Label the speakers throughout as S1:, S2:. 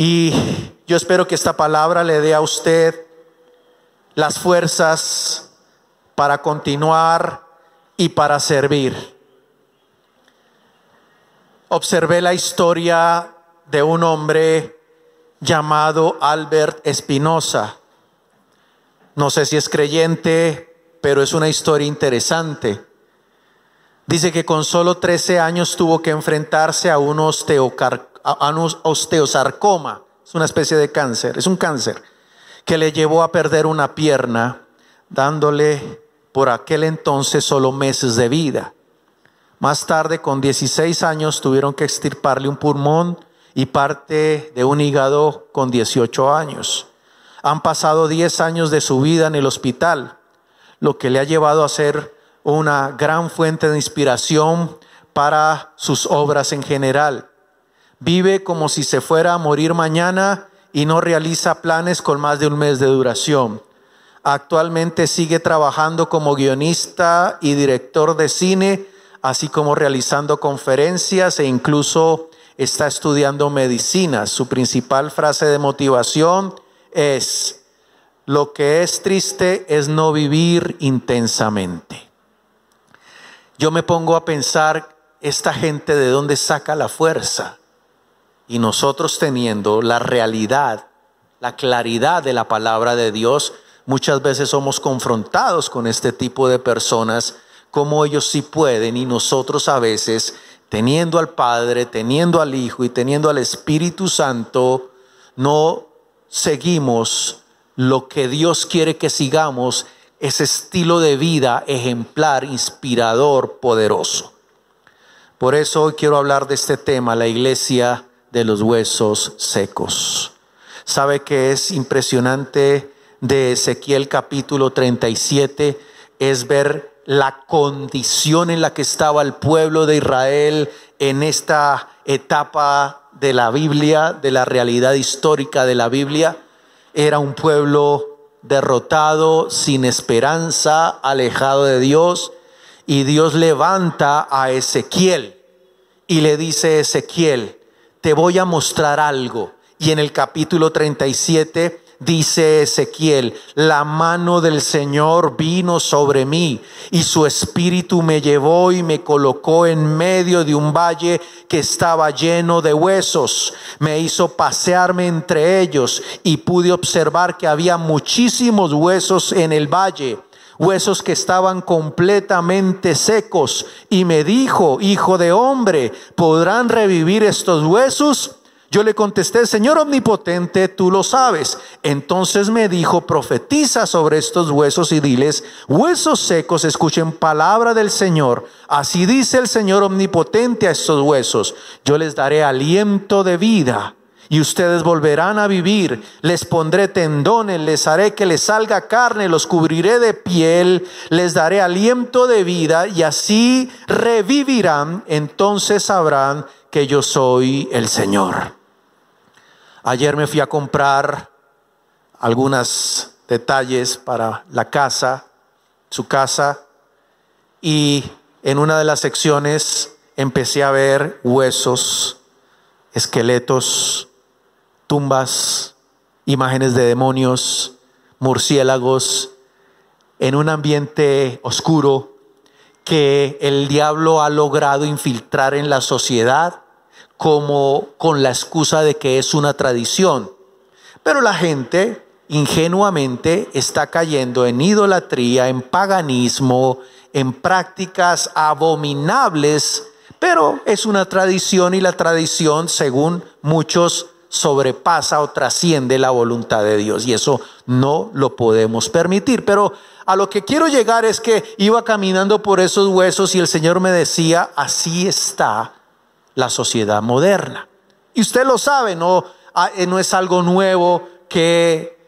S1: Y yo espero que esta palabra le dé a usted las fuerzas para continuar y para servir. Observé la historia de un hombre llamado Albert Espinosa. No sé si es creyente, pero es una historia interesante. Dice que con solo 13 años tuvo que enfrentarse a un, a un osteosarcoma, es una especie de cáncer, es un cáncer, que le llevó a perder una pierna, dándole por aquel entonces solo meses de vida. Más tarde, con 16 años, tuvieron que extirparle un pulmón y parte de un hígado con 18 años. Han pasado 10 años de su vida en el hospital, lo que le ha llevado a ser una gran fuente de inspiración para sus obras en general. Vive como si se fuera a morir mañana y no realiza planes con más de un mes de duración. Actualmente sigue trabajando como guionista y director de cine, así como realizando conferencias e incluso está estudiando medicina. Su principal frase de motivación es, lo que es triste es no vivir intensamente. Yo me pongo a pensar, esta gente de dónde saca la fuerza. Y nosotros teniendo la realidad, la claridad de la palabra de Dios, muchas veces somos confrontados con este tipo de personas, como ellos sí pueden y nosotros a veces teniendo al Padre, teniendo al Hijo y teniendo al Espíritu Santo, no seguimos lo que Dios quiere que sigamos, ese estilo de vida ejemplar, inspirador, poderoso. Por eso hoy quiero hablar de este tema, la iglesia de los huesos secos. Sabe que es impresionante de Ezequiel capítulo 37, es ver la condición en la que estaba el pueblo de Israel en esta etapa de la Biblia, de la realidad histórica de la Biblia. Era un pueblo derrotado, sin esperanza, alejado de Dios. Y Dios levanta a Ezequiel y le dice, Ezequiel, te voy a mostrar algo. Y en el capítulo 37 dice Ezequiel, la mano del Señor vino sobre mí y su espíritu me llevó y me colocó en medio de un valle que estaba lleno de huesos. Me hizo pasearme entre ellos y pude observar que había muchísimos huesos en el valle huesos que estaban completamente secos, y me dijo, hijo de hombre, ¿podrán revivir estos huesos? Yo le contesté, Señor omnipotente, tú lo sabes. Entonces me dijo, profetiza sobre estos huesos y diles, huesos secos, escuchen palabra del Señor. Así dice el Señor omnipotente a estos huesos, yo les daré aliento de vida y ustedes volverán a vivir. Les pondré tendones, les haré que les salga carne, los cubriré de piel, les daré aliento de vida y así revivirán. Entonces sabrán que yo soy el Señor. Ayer me fui a comprar algunos detalles para la casa, su casa, y en una de las secciones empecé a ver huesos, esqueletos, tumbas, imágenes de demonios, murciélagos, en un ambiente oscuro que el diablo ha logrado infiltrar en la sociedad como con la excusa de que es una tradición. Pero la gente ingenuamente está cayendo en idolatría, en paganismo, en prácticas abominables, pero es una tradición y la tradición, según muchos, sobrepasa o trasciende la voluntad de Dios y eso no lo podemos permitir. Pero a lo que quiero llegar es que iba caminando por esos huesos y el Señor me decía, así está la sociedad moderna. Y usted lo sabe, no, ah, eh, no es algo nuevo que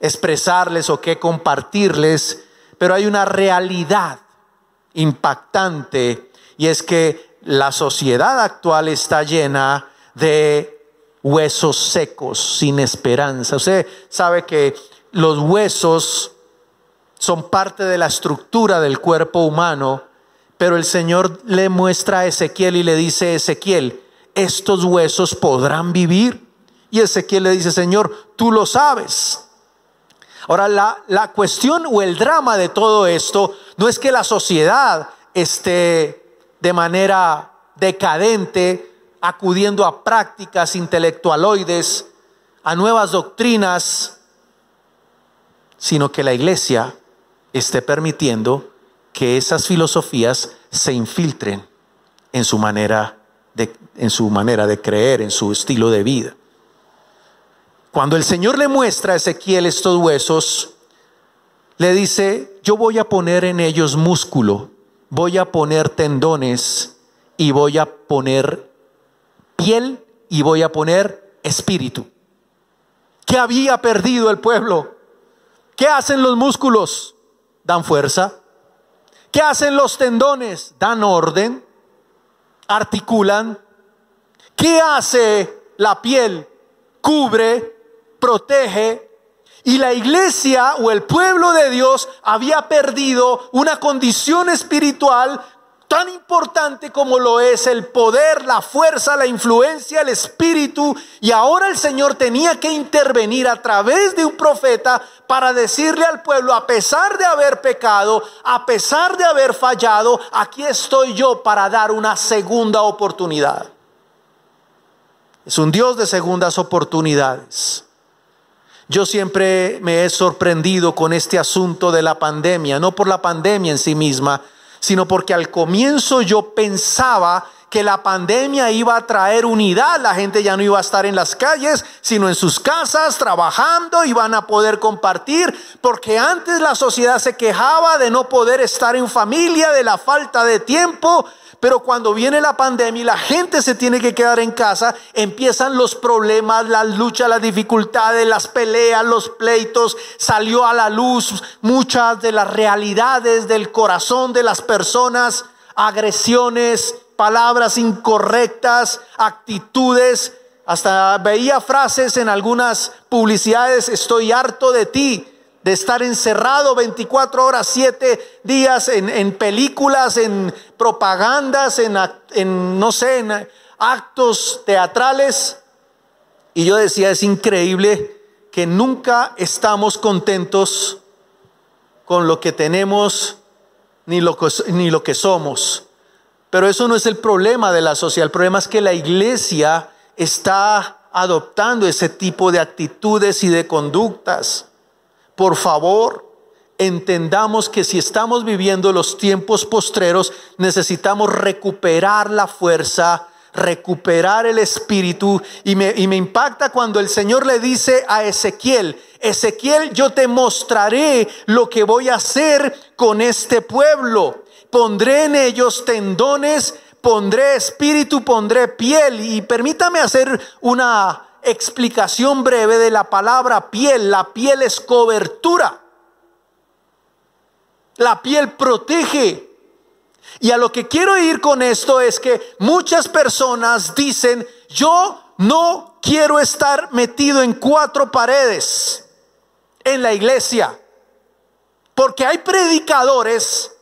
S1: expresarles o que compartirles, pero hay una realidad impactante y es que la sociedad actual está llena de huesos secos, sin esperanza. Usted sabe que los huesos son parte de la estructura del cuerpo humano pero el Señor le muestra a Ezequiel y le dice, Ezequiel, estos huesos podrán vivir. Y Ezequiel le dice, Señor, tú lo sabes. Ahora, la, la cuestión o el drama de todo esto no es que la sociedad esté de manera decadente, acudiendo a prácticas intelectualoides, a nuevas doctrinas, sino que la iglesia esté permitiendo que esas filosofías se infiltren en su manera de, en su manera de creer, en su estilo de vida. Cuando el Señor le muestra a Ezequiel estos huesos, le dice, yo voy a poner en ellos músculo, voy a poner tendones y voy a poner piel y voy a poner espíritu. ¿Qué había perdido el pueblo? ¿Qué hacen los músculos? Dan fuerza. ¿Qué hacen los tendones? Dan orden, articulan. ¿Qué hace la piel? Cubre, protege. Y la iglesia o el pueblo de Dios había perdido una condición espiritual tan importante como lo es el poder, la fuerza, la influencia, el espíritu. Y ahora el Señor tenía que intervenir a través de un profeta para decirle al pueblo, a pesar de haber pecado, a pesar de haber fallado, aquí estoy yo para dar una segunda oportunidad. Es un Dios de segundas oportunidades. Yo siempre me he sorprendido con este asunto de la pandemia, no por la pandemia en sí misma, sino porque al comienzo yo pensaba que la pandemia iba a traer unidad, la gente ya no iba a estar en las calles, sino en sus casas trabajando, y van a poder compartir, porque antes la sociedad se quejaba de no poder estar en familia, de la falta de tiempo, pero cuando viene la pandemia y la gente se tiene que quedar en casa, empiezan los problemas, las luchas, las dificultades, las peleas, los pleitos. Salió a la luz muchas de las realidades del corazón de las personas, agresiones, palabras incorrectas, actitudes. Hasta veía frases en algunas publicidades, estoy harto de ti de estar encerrado 24 horas, 7 días en, películas, en propagandas, en, en, no sé, en actos teatrales. Y yo decía, es increíble que nunca estamos contentos con lo que tenemos ni lo que, ni lo que somos. Pero eso no es el problema de la sociedad. El problema es que la iglesia está adoptando ese tipo de actitudes y de conductas. Por favor, entendamos que si estamos viviendo los tiempos postreros, necesitamos recuperar la fuerza, recuperar el espíritu. Y me, y me, impacta cuando el Señor le dice a Ezequiel, Ezequiel, yo te mostraré lo que voy a hacer con este pueblo. Pondré en ellos tendones, pondré espíritu, pondré piel. Y permítame hacer una explicación breve de la palabra piel. La piel es cobertura. La piel protege. Y a lo que quiero ir con esto es que muchas personas dicen, yo no quiero estar metido en cuatro paredes en la iglesia. Porque hay predicadores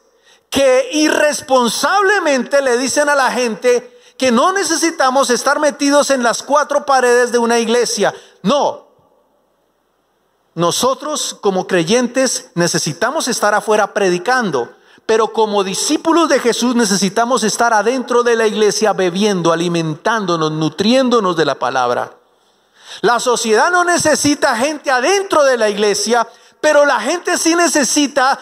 S1: que irresponsablemente le dicen a la gente, que no necesitamos estar metidos en las cuatro paredes de una iglesia. No. Nosotros como creyentes necesitamos estar afuera predicando, pero como discípulos de Jesús necesitamos estar adentro de la iglesia bebiendo, alimentándonos, nutriéndonos de la palabra. La sociedad no necesita gente adentro de la iglesia, pero la gente sí necesita,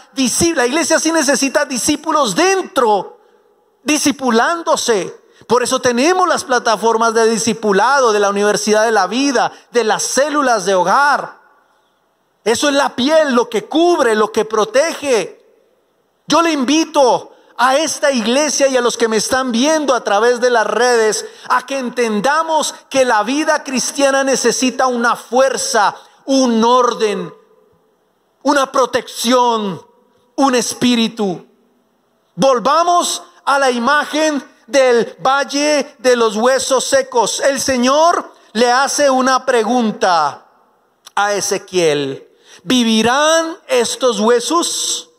S1: la iglesia sí necesita discípulos dentro, discipulándose, por eso tenemos las plataformas de discipulado, de la Universidad de la Vida, de las células de hogar. Eso es la piel, lo que cubre, lo que protege. Yo le invito a esta iglesia y a los que me están viendo a través de las redes a que entendamos que la vida cristiana necesita una fuerza, un orden, una protección, un espíritu. Volvamos a la imagen del valle de los huesos secos. El Señor le hace una pregunta a Ezequiel. ¿Vivirán estos huesos?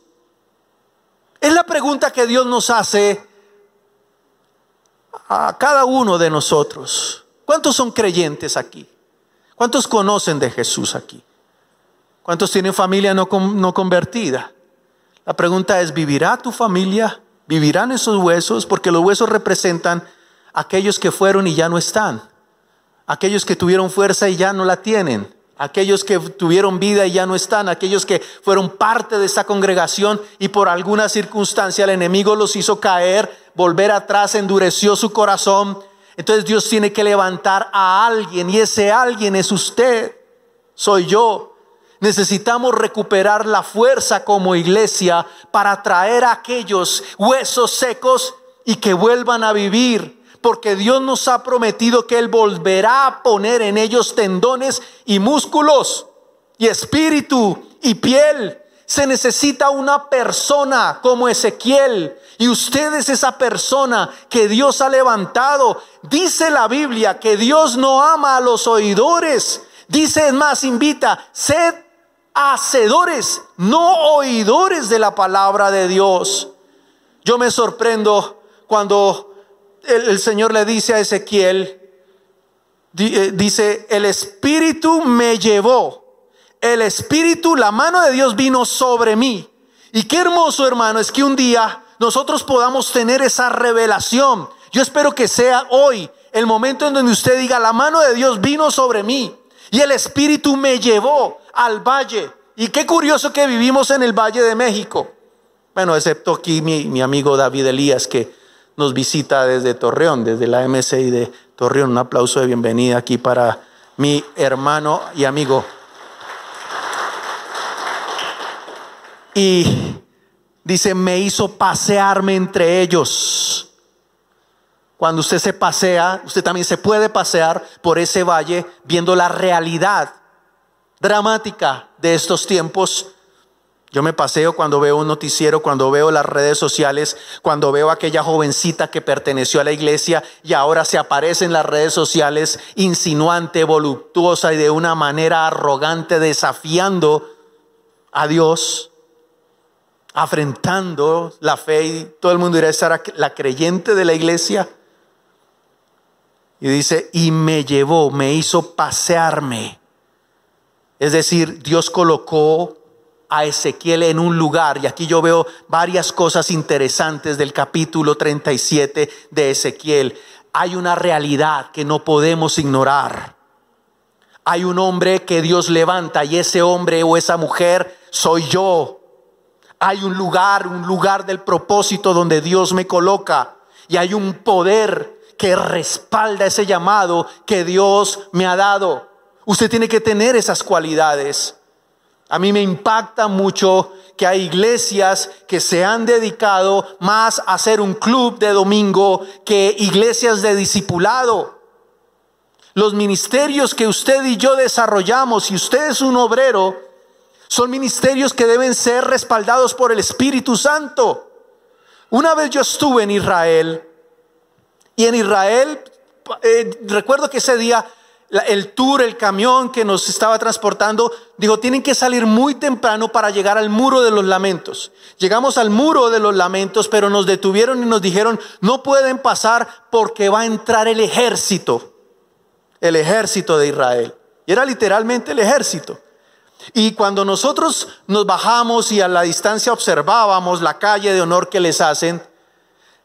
S1: Es la pregunta que Dios nos hace a cada uno de nosotros. ¿Cuántos son creyentes aquí? ¿Cuántos conocen de Jesús aquí? ¿Cuántos tienen familia no, no convertida? La pregunta es, ¿vivirá tu familia? ¿Vivirán esos huesos? Porque los huesos representan aquellos que fueron y ya no están. Aquellos que tuvieron fuerza y ya no la tienen aquellos que tuvieron vida y ya no están, aquellos que fueron parte de esta congregación y por alguna circunstancia el enemigo los hizo caer, volver atrás, endureció su corazón. Entonces Dios tiene que levantar a alguien y ese alguien es usted, soy yo. Necesitamos recuperar la fuerza como iglesia para traer a aquellos huesos secos y que vuelvan a vivir porque Dios nos ha prometido que Él volverá a poner en ellos tendones y músculos y espíritu y piel. Se necesita una persona como Ezequiel y usted es esa persona que Dios ha levantado. Dice la Biblia que Dios no ama a los oidores. Dice es más, invita, sed hacedores, no oidores de la palabra de Dios. Yo me sorprendo cuando el, Señor le dice a Ezequiel, eh, dice, el Espíritu me llevó, el Espíritu, la mano de Dios vino sobre mí. Y qué hermoso hermano es que un día nosotros podamos tener esa revelación. Yo espero que sea hoy el momento en donde usted diga, la mano de Dios vino sobre mí y el Espíritu me llevó al valle. Y qué curioso que vivimos en el Valle de México. Bueno, excepto aquí mi, mi amigo David Elías, que nos visita desde Torreón, desde la MCI de Torreón. Un aplauso de bienvenida aquí para mi hermano y amigo. Y dice, me hizo pasearme entre ellos. Cuando usted se pasea, usted también se puede pasear por ese valle viendo la realidad dramática de estos tiempos yo me paseo cuando veo un noticiero, cuando veo las redes sociales, cuando veo a aquella jovencita que perteneció a la iglesia y ahora se aparece en las redes sociales insinuante, voluptuosa y de una manera arrogante, desafiando a Dios, afrentando la fe y todo el mundo dirá estar la creyente de la iglesia. Y dice, y me llevó, me hizo pasearme. Es decir, Dios colocó a Ezequiel en un lugar, y aquí yo veo varias cosas interesantes del capítulo 37 de Ezequiel. Hay una realidad que no podemos ignorar. Hay un hombre que Dios levanta y ese hombre o esa mujer soy yo. Hay un lugar, un lugar del propósito donde Dios me coloca y hay un poder que respalda ese llamado que Dios me ha dado. Usted tiene que tener esas cualidades. A mí me impacta mucho que hay iglesias que se han dedicado más a ser un club de domingo que iglesias de discipulado. Los ministerios que usted y yo desarrollamos, si usted es un obrero, son ministerios que deben ser respaldados por el Espíritu Santo. Una vez yo estuve en Israel y en Israel, eh, recuerdo que ese día el tour, el camión que nos estaba transportando, dijo, tienen que salir muy temprano para llegar al muro de los lamentos. Llegamos al muro de los lamentos, pero nos detuvieron y nos dijeron, no pueden pasar porque va a entrar el ejército, el ejército de Israel. Y era literalmente el ejército. Y cuando nosotros nos bajamos y a la distancia observábamos la calle de honor que les hacen,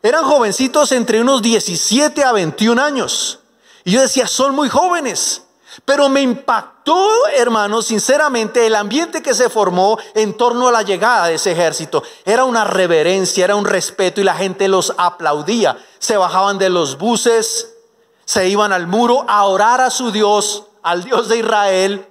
S1: eran jovencitos entre unos 17 a 21 años. Y yo decía, son muy jóvenes. Pero me impactó, hermano, sinceramente, el ambiente que se formó en torno a la llegada de ese ejército. Era una reverencia, era un respeto y la gente los aplaudía. Se bajaban de los buses, se iban al muro a orar a su Dios, al Dios de Israel,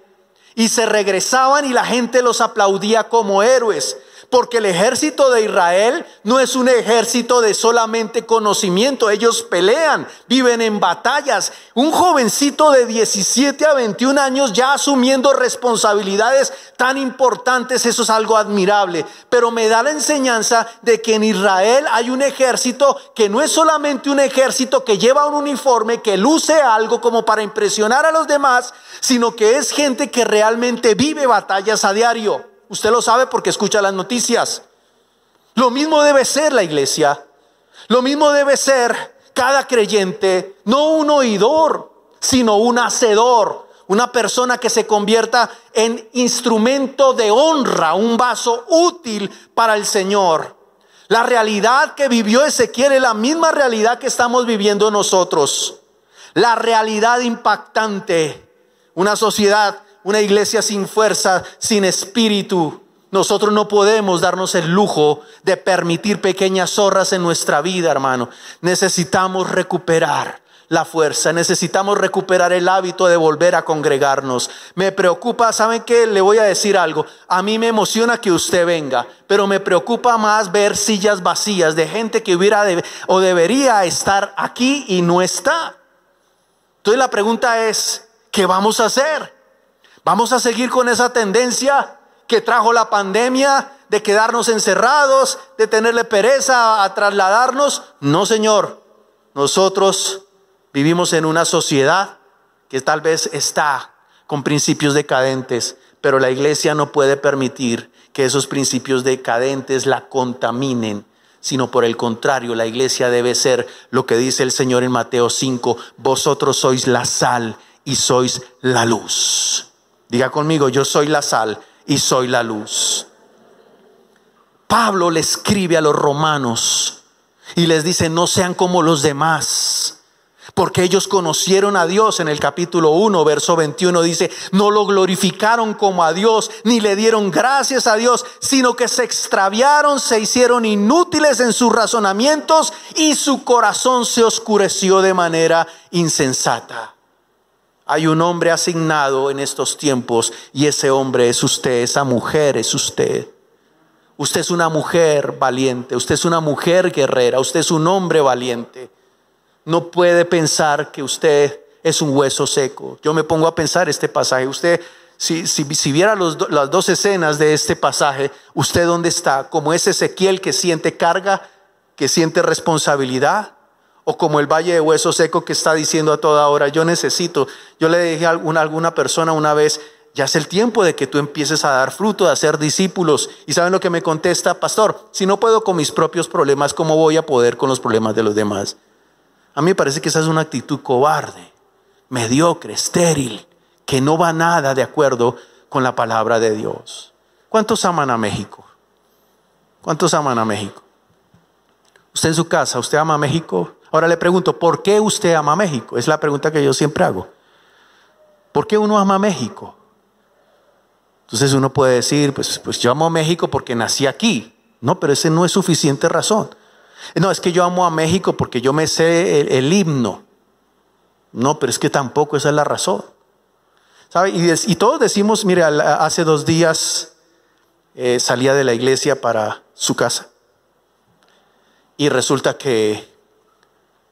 S1: y se regresaban y la gente los aplaudía como héroes. Porque el ejército de Israel no es un ejército de solamente conocimiento. Ellos pelean, viven en batallas. Un jovencito de 17 a 21 años ya asumiendo responsabilidades tan importantes, eso es algo admirable. Pero me da la enseñanza de que en Israel hay un ejército que no es solamente un ejército que lleva un uniforme, que luce algo como para impresionar a los demás, sino que es gente que realmente vive batallas a diario. Usted lo sabe porque escucha las noticias. Lo mismo debe ser la iglesia. Lo mismo debe ser cada creyente, no un oidor, sino un hacedor. Una persona que se convierta en instrumento de honra, un vaso útil para el Señor. La realidad que vivió Ezequiel es la misma realidad que estamos viviendo nosotros. La realidad impactante. Una sociedad, una iglesia sin fuerza, sin espíritu. Nosotros no podemos darnos el lujo de permitir pequeñas zorras en nuestra vida, hermano. Necesitamos recuperar la fuerza, necesitamos recuperar el hábito de volver a congregarnos. Me preocupa, ¿saben qué? Le voy a decir algo. A mí me emociona que usted venga, pero me preocupa más ver sillas vacías de gente que hubiera o debería estar aquí y no está. Entonces la pregunta es, ¿qué vamos a hacer? ¿Vamos a seguir con esa tendencia que trajo la pandemia de quedarnos encerrados, de tenerle pereza a trasladarnos? No, Señor. Nosotros Vivimos en una sociedad que tal vez está con principios decadentes, pero la iglesia no puede permitir que esos principios decadentes la contaminen, sino por el contrario, la iglesia debe ser lo que dice el Señor en Mateo 5, vosotros sois la sal y sois la luz. Diga conmigo, yo soy la sal y soy la luz. Pablo le escribe a los romanos y les dice, no sean como los demás porque ellos conocieron a Dios en el capítulo 1, verso 21 dice, no lo glorificaron como a Dios, ni le dieron gracias a Dios, sino que se extraviaron, se hicieron inútiles en sus razonamientos y su corazón se oscureció de manera insensata. Hay un hombre asignado en estos tiempos y ese hombre es usted, esa mujer es usted. Usted es una mujer valiente, usted es una mujer guerrera, usted es un hombre valiente no puede pensar que usted es un hueso seco. Yo me pongo a pensar este pasaje. Usted, si, si, viera las dos escenas de este pasaje, ¿usted dónde está? ¿Como ese Ezequiel que siente carga, que siente responsabilidad? ¿O como el valle de hueso seco que está diciendo a toda hora, yo necesito? Yo le dije a alguna, alguna persona una vez, ya es el tiempo de que tú empieces a dar fruto, a ser discípulos. ¿Y saben lo que me contesta, pastor? Si no puedo con mis propios problemas, ¿cómo voy a poder con los problemas de los demás? A mí me parece que esa es una actitud cobarde, mediocre, estéril, que no va nada de acuerdo con la palabra de Dios. ¿Cuántos aman a México? ¿Cuántos aman a México? Usted en su casa, ¿usted ama a México? Ahora le pregunto, ¿por qué usted ama México? Es la pregunta que yo siempre hago. ¿Por qué uno ama México? Entonces uno puede decir, pues, pues yo amo a México porque nací aquí. No, pero ese no es suficiente razón. No, es que yo amo a México porque yo me sé el, himno. No, pero es que tampoco esa es la razón. ¿Sabe? Y, todos decimos, mire, hace dos días eh, salía de la iglesia para su casa. Y resulta que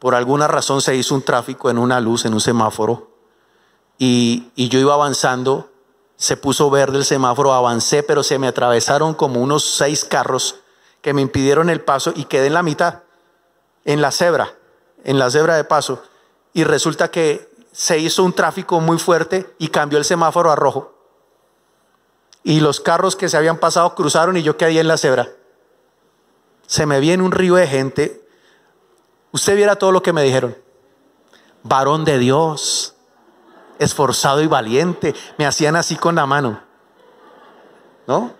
S1: por alguna razón se hizo un tráfico en una luz, en un semáforo. Y, yo iba avanzando, se puso verde el semáforo, avancé, pero se me atravesaron como unos seis carros que me impidieron el paso y quedé en la mitad, en la cebra, en la cebra de paso. Y resulta que se hizo un tráfico muy fuerte y cambió el semáforo a rojo. Y los carros que se habían pasado cruzaron y yo quedé en la cebra. Se me viene un río de gente. Usted viera todo lo que me dijeron. Varón de Dios, esforzado y valiente. Me hacían así con la mano. ¿No?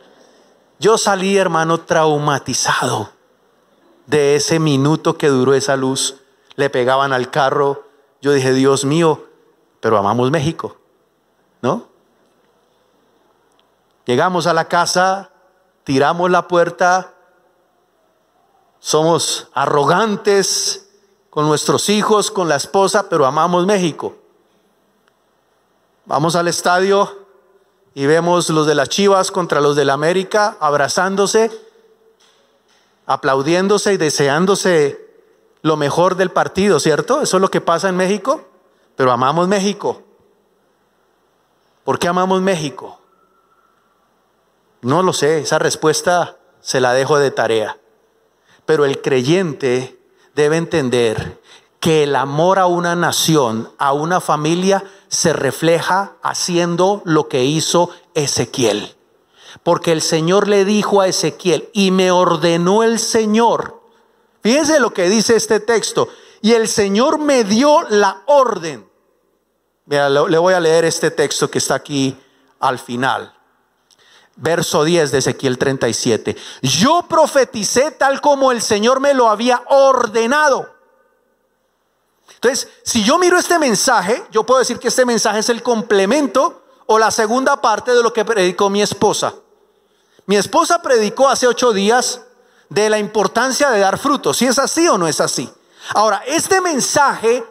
S1: Yo salí, hermano, traumatizado de ese minuto que duró esa luz. Le pegaban al carro. Yo dije, Dios mío, pero amamos México, ¿no? Llegamos a la casa, tiramos la puerta, somos arrogantes con nuestros hijos, con la esposa, pero amamos México. Vamos al estadio, y vemos los de las Chivas contra los de la América abrazándose, aplaudiéndose y deseándose lo mejor del partido, ¿cierto? Eso es lo que pasa en México, pero amamos México. ¿Por qué amamos México? No lo sé, esa respuesta se la dejo de tarea. Pero el creyente debe entender que el amor a una nación, a una familia, se refleja haciendo lo que hizo Ezequiel. Porque el Señor le dijo a Ezequiel, y me ordenó el Señor. Fíjense lo que dice este texto. Y el Señor me dio la orden. Mira, le voy a leer este texto que está aquí al final. Verso 10 de Ezequiel 37. Yo profeticé tal como el Señor me lo había ordenado. Entonces, si yo miro este mensaje, yo puedo decir que este mensaje es el complemento o la segunda parte de lo que predicó mi esposa. Mi esposa predicó hace ocho días de la importancia de dar frutos. Si es así o no es así. Ahora, este mensaje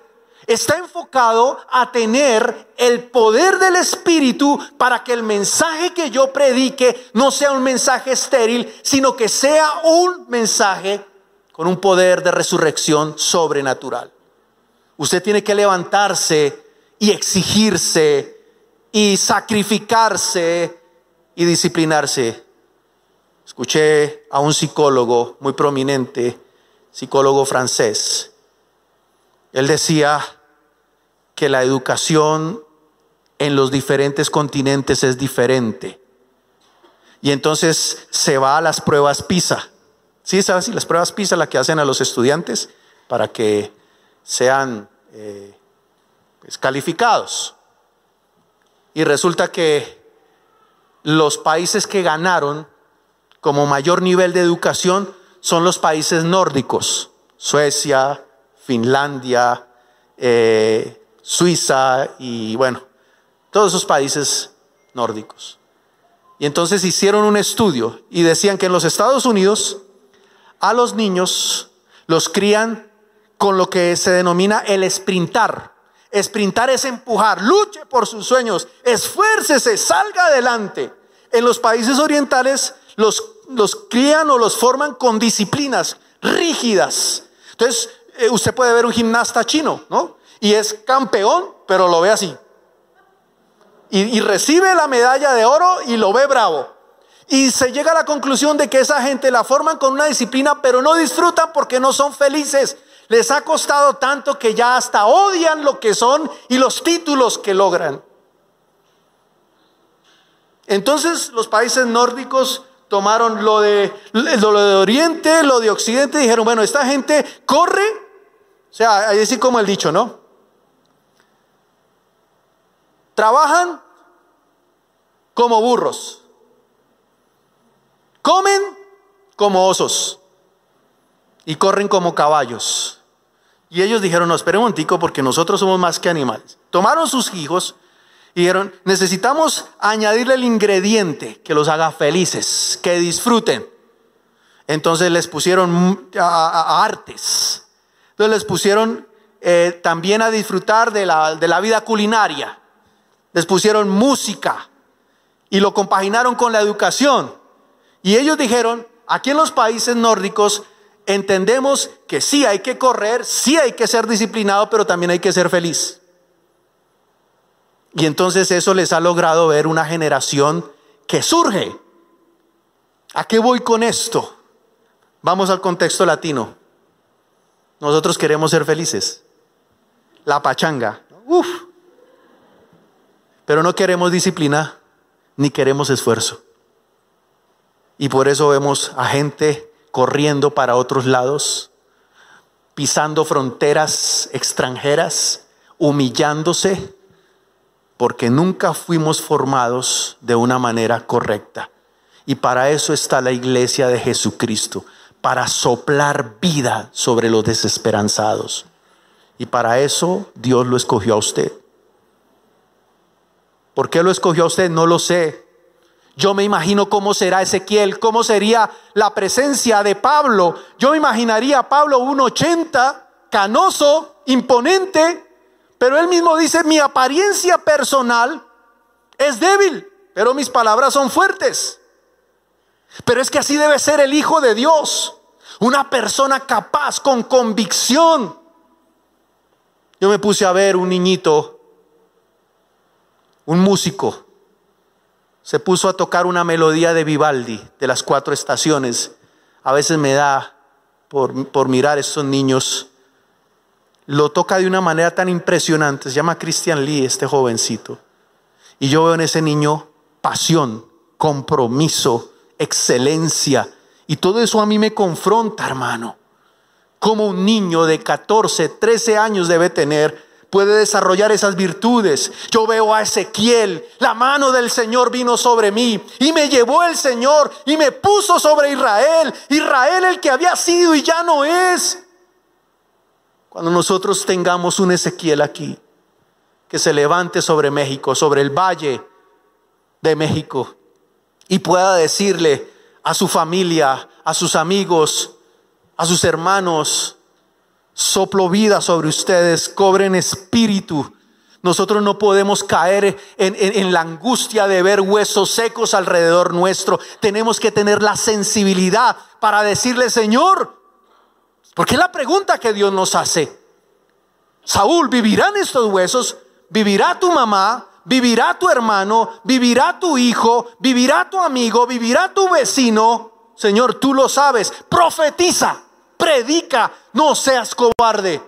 S1: está enfocado a tener el poder del Espíritu para que el mensaje que yo predique no sea un mensaje estéril, sino que sea un mensaje con un poder de resurrección sobrenatural. Usted tiene que levantarse y exigirse y sacrificarse y disciplinarse. Escuché a un psicólogo muy prominente, psicólogo francés. Él decía que la educación en los diferentes continentes es diferente. Y entonces se va a las pruebas PISA. ¿Sí sabes? Las pruebas PISA, las que hacen a los estudiantes para que sean eh, pues, calificados. Y resulta que los países que ganaron como mayor nivel de educación son los países nórdicos, Suecia, Finlandia, eh, Suiza y bueno, todos esos países nórdicos. Y entonces hicieron un estudio y decían que en los Estados Unidos a los niños los crían con lo que se denomina el sprintar. Sprintar es empujar, luche por sus sueños, esfuércese, salga adelante. En los países orientales los, los crían o los forman con disciplinas rígidas. Entonces, eh, usted puede ver un gimnasta chino, ¿no? Y es campeón, pero lo ve así. Y, recibe la medalla de oro y lo ve bravo. Y se llega a la conclusión de que esa gente la forman con una disciplina, pero no disfrutan porque no son felices. Les ha costado tanto que ya hasta odian lo que son y los títulos que logran. Entonces los países nórdicos tomaron lo de, lo de Oriente, lo de Occidente y dijeron, bueno, esta gente corre, o sea, así como el dicho, ¿no? Trabajan como burros, comen como osos y corren como caballos. Y ellos dijeron, no, espere un momentico porque nosotros somos más que animales. Tomaron sus hijos y dijeron, necesitamos añadirle el ingrediente que los haga felices, que disfruten. Entonces les pusieron a, artes. Entonces les pusieron eh, también a disfrutar de la, de la vida culinaria. Les pusieron música y lo compaginaron con la educación. Y ellos dijeron, aquí en los países nórdicos entendemos que sí hay que correr, sí hay que ser disciplinado, pero también hay que ser feliz. Y entonces eso les ha logrado ver una generación que surge. ¿A qué voy con esto? Vamos al contexto latino. Nosotros queremos ser felices. La pachanga. Uf. Pero no queremos disciplina ni queremos esfuerzo. Y por eso vemos a gente corriendo para otros lados, pisando fronteras extranjeras, humillándose, porque nunca fuimos formados de una manera correcta. Y para eso está la iglesia de Jesucristo, para soplar vida sobre los desesperanzados. Y para eso Dios lo escogió a usted. ¿Por qué lo escogió usted? No lo sé. Yo me imagino cómo será Ezequiel, cómo sería la presencia de Pablo. Yo me imaginaría a Pablo un 80, canoso, imponente, pero él mismo dice, mi apariencia personal es débil, pero mis palabras son fuertes. Pero es que así debe ser el Hijo de Dios, una persona capaz, con convicción. Yo me puse a ver un niñito, un músico, se puso a tocar una melodía de Vivaldi, de las cuatro estaciones. A veces me da por, por mirar estos niños. Lo toca de una manera tan impresionante. Se llama Christian Lee, este jovencito. Y yo veo en ese niño pasión, compromiso, excelencia. Y todo eso a mí me confronta, hermano. Como un niño de 14, 13 años debe tener puede desarrollar esas virtudes. Yo veo a Ezequiel, la mano del Señor vino sobre mí y me llevó el Señor y me puso sobre Israel. Israel el que había sido y ya no es. Cuando nosotros tengamos un Ezequiel aquí, que se levante sobre México, sobre el valle de México, y pueda decirle a su familia, a sus amigos, a sus hermanos, soplo vida sobre ustedes, cobren espíritu. Nosotros no podemos caer en, la angustia de ver huesos secos alrededor nuestro. Tenemos que tener la sensibilidad para decirle, Señor, porque es la pregunta que Dios nos hace. Saúl, ¿vivirán estos huesos? ¿Vivirá tu mamá? ¿Vivirá tu hermano? ¿Vivirá tu hijo? ¿Vivirá tu amigo? ¿Vivirá tu vecino? Señor, tú lo sabes. Profetiza predica, no seas cobarde.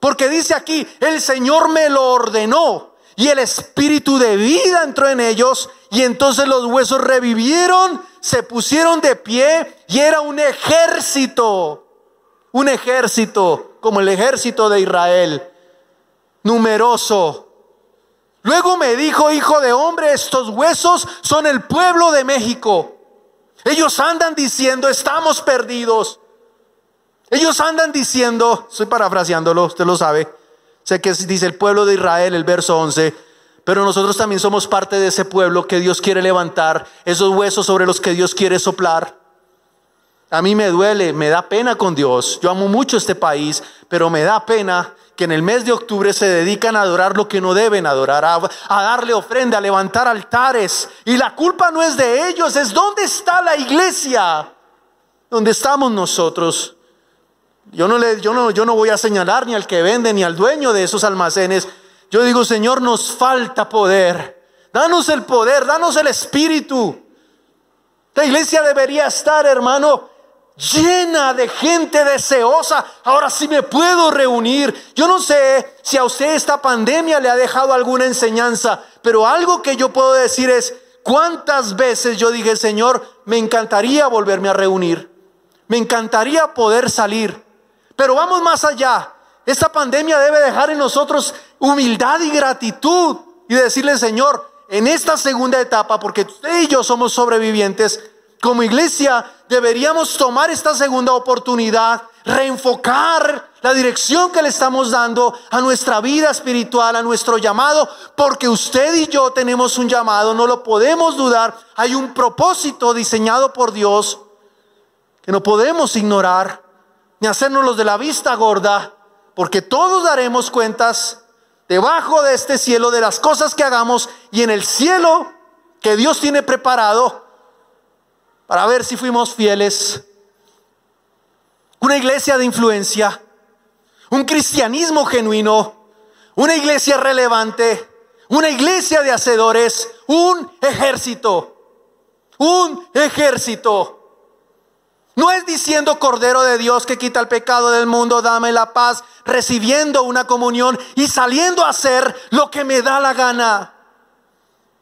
S1: Porque dice aquí, el Señor me lo ordenó y el espíritu de vida entró en ellos y entonces los huesos revivieron, se pusieron de pie y era un ejército, un ejército como el ejército de Israel, numeroso. Luego me dijo, hijo de hombre, estos huesos son el pueblo de México. Ellos andan diciendo, estamos perdidos. Ellos andan diciendo, estoy parafraseándolo, usted lo sabe, sé que dice el pueblo de Israel, el verso 11, pero nosotros también somos parte de ese pueblo que Dios quiere levantar, esos huesos sobre los que Dios quiere soplar. A mí me duele, me da pena con Dios. Yo amo mucho este país, pero me da pena que en el mes de octubre se dedican a adorar lo que no deben adorar, a, a, darle ofrenda, a levantar altares. Y la culpa no es de ellos, es dónde está la iglesia, donde estamos nosotros. Yo no, le, yo, no, yo no voy a señalar ni al que vende ni al dueño de esos almacenes. Yo digo, Señor, nos falta poder. Danos el poder, danos el espíritu. La iglesia debería estar, hermano, llena de gente deseosa. Ahora sí me puedo reunir. Yo no sé si a usted esta pandemia le ha dejado alguna enseñanza, pero algo que yo puedo decir es, ¿cuántas veces yo dije, Señor, me encantaría volverme a reunir? Me encantaría poder salir. Pero vamos más allá. Esta pandemia debe dejar en nosotros humildad y gratitud y decirle, Señor, en esta segunda etapa, porque usted y yo somos sobrevivientes, como iglesia deberíamos tomar esta segunda oportunidad, reenfocar la dirección que le estamos dando a nuestra vida espiritual, a nuestro llamado, porque usted y yo tenemos un llamado, no lo podemos dudar, hay un propósito diseñado por Dios que no podemos ignorar ni hacernos los de la vista gorda, porque todos daremos cuentas debajo de este cielo de las cosas que hagamos y en el cielo que Dios tiene preparado para ver si fuimos fieles. Una iglesia de influencia, un cristianismo genuino, una iglesia relevante, una iglesia de hacedores, un ejército, un ejército. No es diciendo Cordero de Dios que quita el pecado del mundo, dame la paz, recibiendo una comunión y saliendo a hacer lo que me da la gana.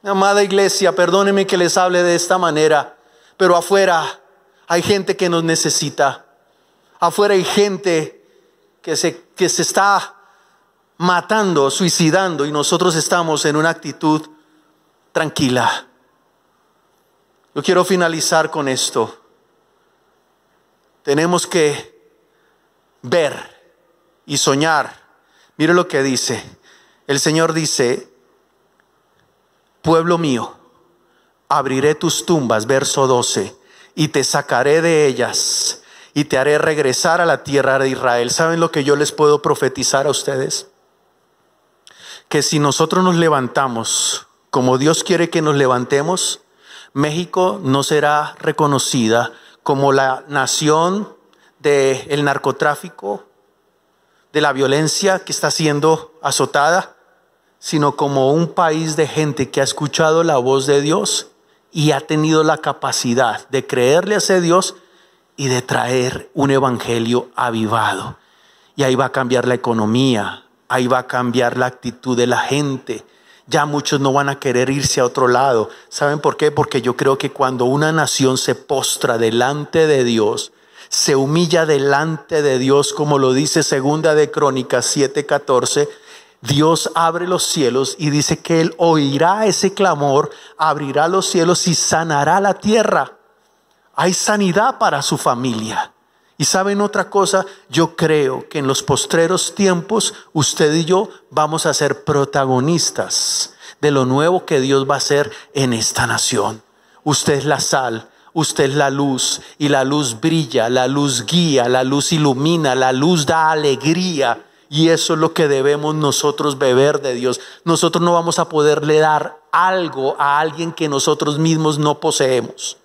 S1: amada iglesia, perdóneme que les hable de esta manera, pero afuera hay gente que nos necesita. Afuera hay gente que se, que se está matando, suicidando y nosotros estamos en una actitud tranquila. Yo quiero finalizar con esto. Tenemos que ver y soñar. Mire lo que dice. El Señor dice, pueblo mío, abriré tus tumbas, verso 12, y te sacaré de ellas y te haré regresar a la tierra de Israel. ¿Saben lo que yo les puedo profetizar a ustedes? Que si nosotros nos levantamos como Dios quiere que nos levantemos, México no será reconocida como la nación del narcotráfico, de la violencia que está siendo azotada, sino como un país de gente que ha escuchado la voz de Dios y ha tenido la capacidad de creerle a ese Dios y de traer un evangelio avivado. Y ahí va a cambiar la economía, ahí va a cambiar la actitud de la gente, ya muchos no van a querer irse a otro lado. ¿Saben por qué? Porque yo creo que cuando una nación se postra delante de Dios, se humilla delante de Dios, como lo dice segunda de Crónicas 7:14, Dios abre los cielos y dice que Él oirá ese clamor, abrirá los cielos y sanará la tierra. Hay sanidad para su familia. Y saben otra cosa, yo creo que en los postreros tiempos usted y yo vamos a ser protagonistas de lo nuevo que Dios va a hacer en esta nación. Usted es la sal, usted es la luz y la luz brilla, la luz guía, la luz ilumina, la luz da alegría. Y eso es lo que debemos nosotros beber de Dios. Nosotros no vamos a poderle dar algo a alguien que nosotros mismos no poseemos.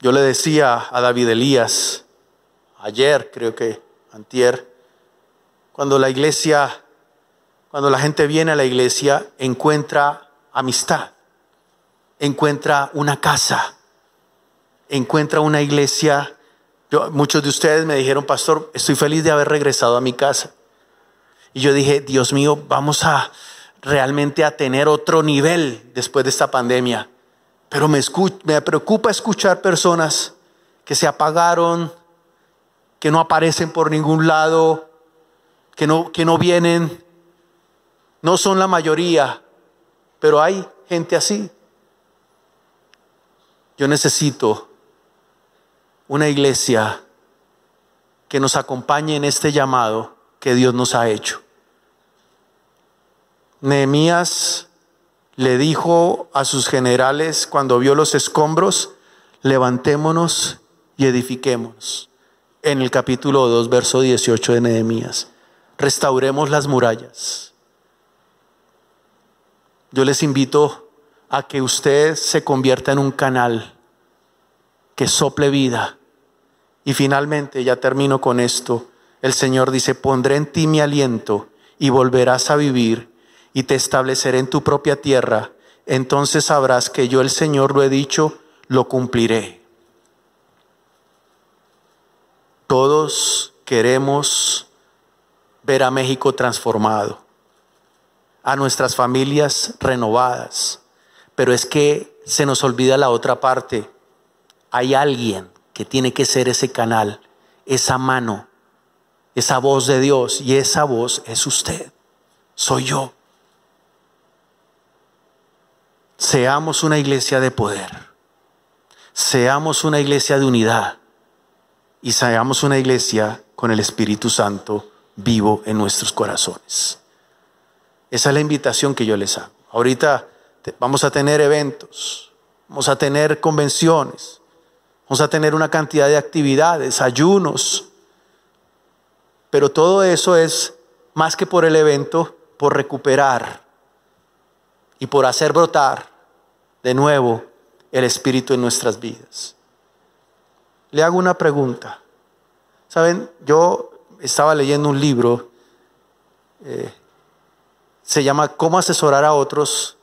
S1: Yo le decía a David Elías, ayer creo que, antier, cuando la iglesia, cuando la gente viene a la iglesia, encuentra amistad, encuentra una casa, encuentra una iglesia. muchos de ustedes me dijeron, pastor, estoy feliz de haber regresado a mi casa. Y yo dije, Dios mío, vamos a realmente a tener otro nivel después de esta pandemia. Pero me, preocupa escuchar personas que se apagaron, que no aparecen por ningún lado, que no, que no vienen. No son la mayoría, pero hay gente así. Yo necesito una iglesia que nos acompañe en este llamado que Dios nos ha hecho. Nehemías le dijo a sus generales cuando vio los escombros, levantémonos y edifiquémonos. En el capítulo 2, verso 18 de Nehemías, restauremos las murallas. Yo les invito a que usted se convierta en un canal que sople vida. Y finalmente, ya termino con esto, el Señor dice, pondré en ti mi aliento y volverás a vivir y te estableceré en tu propia tierra, entonces sabrás que yo el Señor lo he dicho, lo cumpliré. Todos queremos ver a México transformado, a nuestras familias renovadas, pero es que se nos olvida la otra parte. Hay alguien que tiene que ser ese canal, esa mano, esa voz de Dios, y esa voz es usted, soy yo. Seamos una iglesia de poder. Seamos una iglesia de unidad. Y seamos una iglesia con el Espíritu Santo vivo en nuestros corazones. Esa es la invitación que yo les hago. Ahorita vamos a tener eventos, vamos a tener convenciones, vamos a tener una cantidad de actividades, ayunos. Pero todo eso es más que por el evento, por recuperar y por hacer brotar de nuevo el Espíritu en nuestras vidas. Le hago una pregunta. Saben, yo estaba leyendo un libro, eh, se llama Cómo asesorar a otros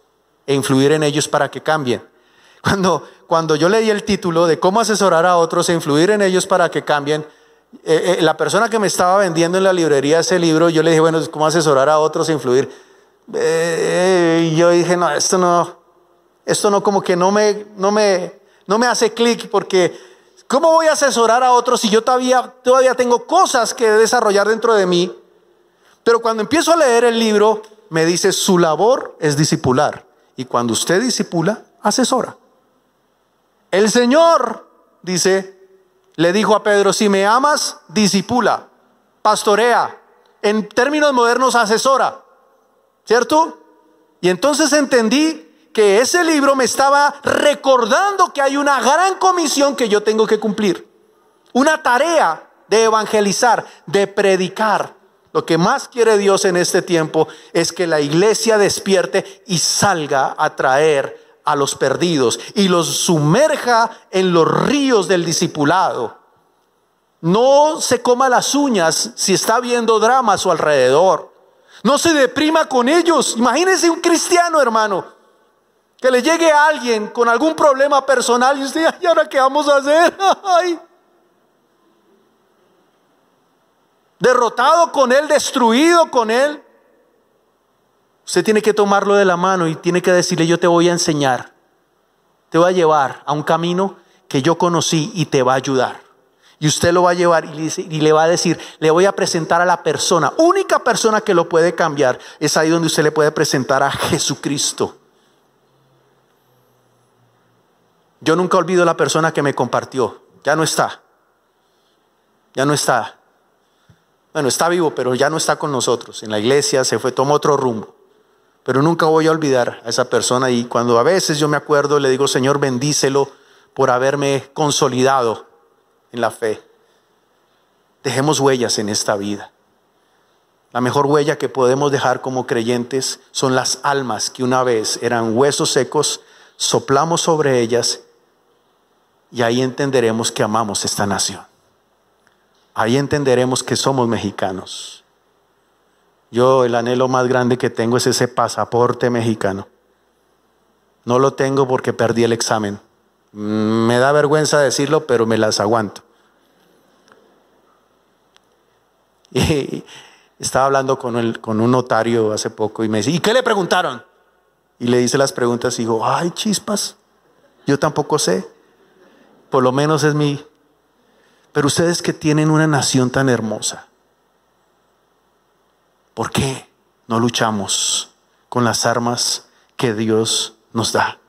S1: e influir en ellos para que cambien. Cuando, cuando yo leí el título de Cómo asesorar a otros e influir en ellos para que cambien, eh, eh, la persona que me estaba vendiendo en la librería ese libro, yo le dije, bueno, ¿cómo asesorar a otros e influir? Eh, yo dije, no, esto no, esto no como que no me, no me, no me hace clic porque ¿cómo voy a asesorar a otros si yo todavía, todavía tengo cosas que desarrollar dentro de mí? Pero cuando empiezo a leer el libro, me dice, su labor es discipular. Y cuando usted disipula, asesora. El Señor, dice, le dijo a Pedro, si me amas, disipula, pastorea. En términos modernos, asesora. ¿Cierto? Y entonces entendí que ese libro me estaba recordando que hay una gran comisión que yo tengo que cumplir. Una tarea de evangelizar, de predicar. Lo que más quiere Dios en este tiempo es que la iglesia despierte y salga a traer a los perdidos y los sumerja en los ríos del discipulado. No se coma las uñas si está viendo drama a su alrededor. No se deprima con ellos. Imagínense un cristiano, hermano, que le llegue a alguien con algún problema personal y usted, ¿y ahora qué vamos a hacer? Derrotado con él, destruido con él. Usted tiene que tomarlo de la mano y tiene que decirle, yo te voy a enseñar. Te voy a llevar a un camino que yo conocí y te va a ayudar. Y usted lo va a llevar y le, va a decir, le voy a presentar a la persona, única persona que lo puede cambiar. Es ahí donde usted le puede presentar a Jesucristo. Yo nunca olvido la persona que me compartió. Ya no está. Ya no está. Bueno, está vivo, pero ya no está con nosotros. En la iglesia se fue, tomó otro rumbo. Pero nunca voy a olvidar a esa persona y cuando a veces yo me acuerdo, le digo, Señor, bendícelo por haberme consolidado en la fe. Dejemos huellas en esta vida. La mejor huella que podemos dejar como creyentes son las almas que una vez eran huesos secos, soplamos sobre ellas y ahí entenderemos que amamos esta nación. Ahí entenderemos que somos mexicanos. Yo el anhelo más grande que tengo es ese pasaporte mexicano. No lo tengo porque perdí el examen. Me da vergüenza decirlo, pero me las aguanto. Y estaba hablando con, el, con un notario hace poco y me dice, ¿y qué le preguntaron? Y le dice las preguntas y digo, ay, chispas, yo tampoco sé. Por lo menos es mi... Pero ustedes que tienen una nación tan hermosa, ¿por qué no luchamos con las armas que Dios nos da?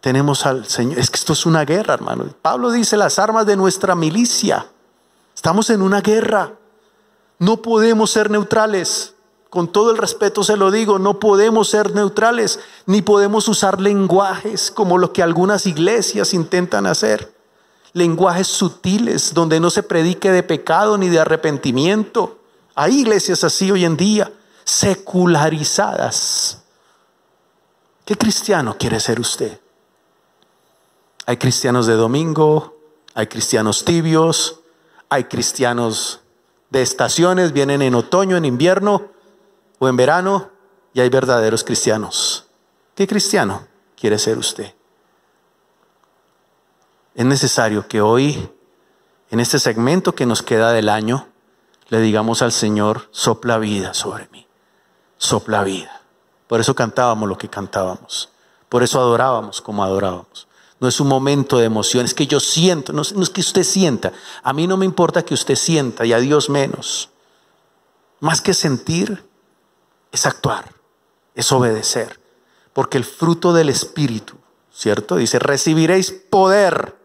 S1: Tenemos al Señor. Es que esto es una guerra, hermano. Pablo dice las armas de nuestra milicia. Estamos en una guerra. No podemos ser neutrales. Con todo el respeto se lo digo, no podemos ser neutrales, ni podemos usar lenguajes como lo que algunas iglesias intentan hacer. Lenguajes sutiles donde no se predique de pecado ni de arrepentimiento. Hay iglesias así hoy en día, secularizadas. ¿Qué cristiano quiere ser usted? Hay cristianos de domingo, hay cristianos tibios, hay cristianos de estaciones, vienen en otoño, en invierno o en verano, y hay verdaderos cristianos. ¿Qué cristiano quiere ser usted? Es necesario que hoy, en este segmento que nos queda del año, le digamos al Señor, sopla vida sobre mí, sopla vida. Por eso cantábamos lo que cantábamos, por eso adorábamos como adorábamos no es un momento de emoción, es que yo siento, no, es que usted sienta. A mí no me importa que usted sienta y a Dios menos. Más que sentir, es actuar, es obedecer. Porque el fruto del Espíritu, ¿cierto? Dice, recibiréis poder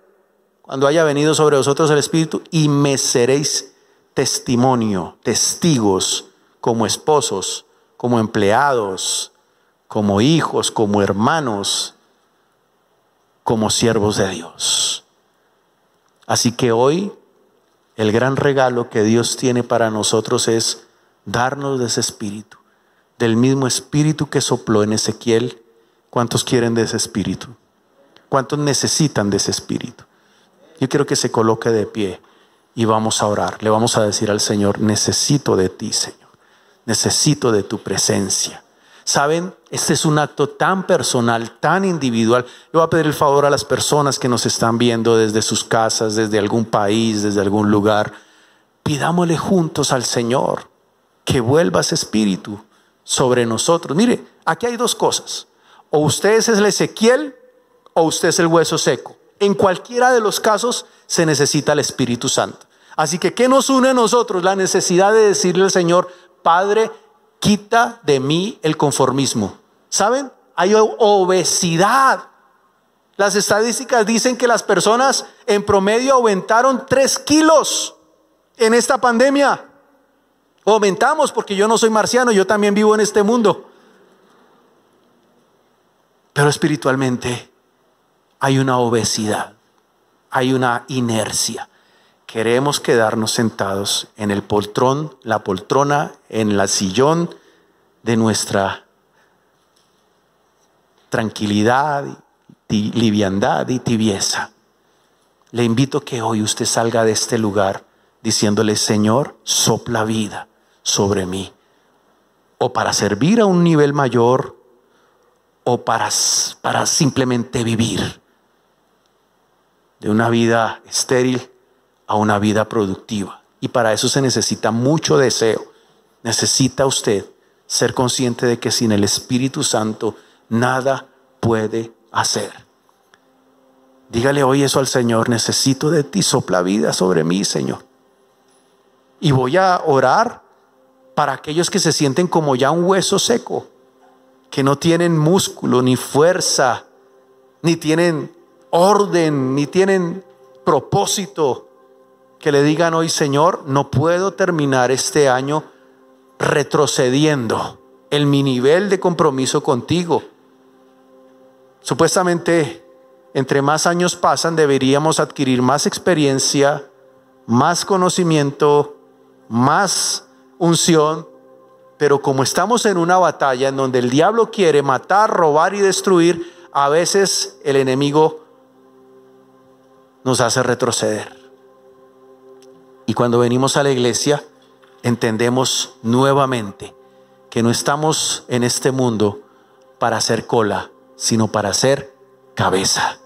S1: cuando haya venido sobre vosotros el Espíritu y me seréis testimonio, testigos, como esposos, como empleados, como hijos, como hermanos, como siervos de Dios. Así que hoy el gran regalo que Dios tiene para nosotros es darnos de ese espíritu, del mismo espíritu que sopló en Ezequiel. ¿Cuántos quieren de ese espíritu? ¿Cuántos necesitan de ese espíritu? Yo quiero que se coloque de pie y vamos a orar. Le vamos a decir al Señor, necesito de ti, Señor. Necesito de tu presencia. Saben, este es un acto tan personal, tan individual. Yo voy a pedir el favor a las personas que nos están viendo desde sus casas, desde algún país, desde algún lugar. Pidámosle juntos al Señor que vuelva ese espíritu sobre nosotros. Mire, aquí hay dos cosas. O usted es el Ezequiel o usted es el hueso seco. En cualquiera de los casos se necesita el Espíritu Santo. Así que, ¿qué nos une a nosotros? La necesidad de decirle al Señor, Padre, quita de mí el conformismo. ¿Saben? Hay obesidad. Las estadísticas dicen que las personas en promedio aumentaron 3 kilos en esta pandemia. Aumentamos porque yo no soy marciano, yo también vivo en este mundo. Pero espiritualmente hay una obesidad, hay una inercia. Queremos quedarnos sentados en el poltrón, la poltrona, en el sillón de nuestra tranquilidad, liviandad y tibieza. Le invito que hoy usted salga de este lugar diciéndole, Señor, sopla vida sobre mí. O para servir a un nivel mayor, o para, para simplemente vivir de una vida estéril a una vida productiva. Y para eso se necesita mucho deseo. Necesita usted ser consciente de que sin el Espíritu Santo nada puede hacer. Dígale hoy eso al Señor, necesito de ti, sopla vida sobre mí, Señor. Y voy a orar para aquellos que se sienten como ya un hueso seco, que no tienen músculo, ni fuerza, ni tienen orden, ni tienen propósito, que le digan hoy, Señor, no puedo terminar este año retrocediendo en mi nivel de compromiso contigo. Supuestamente entre más años pasan, deberíamos adquirir más experiencia, más conocimiento, más unción, pero como estamos en una batalla en donde el diablo quiere matar, robar y destruir, a veces el enemigo nos hace retroceder. Y cuando venimos a la iglesia, entendemos nuevamente que no estamos en este mundo para hacer cola, sino para ser cabeza.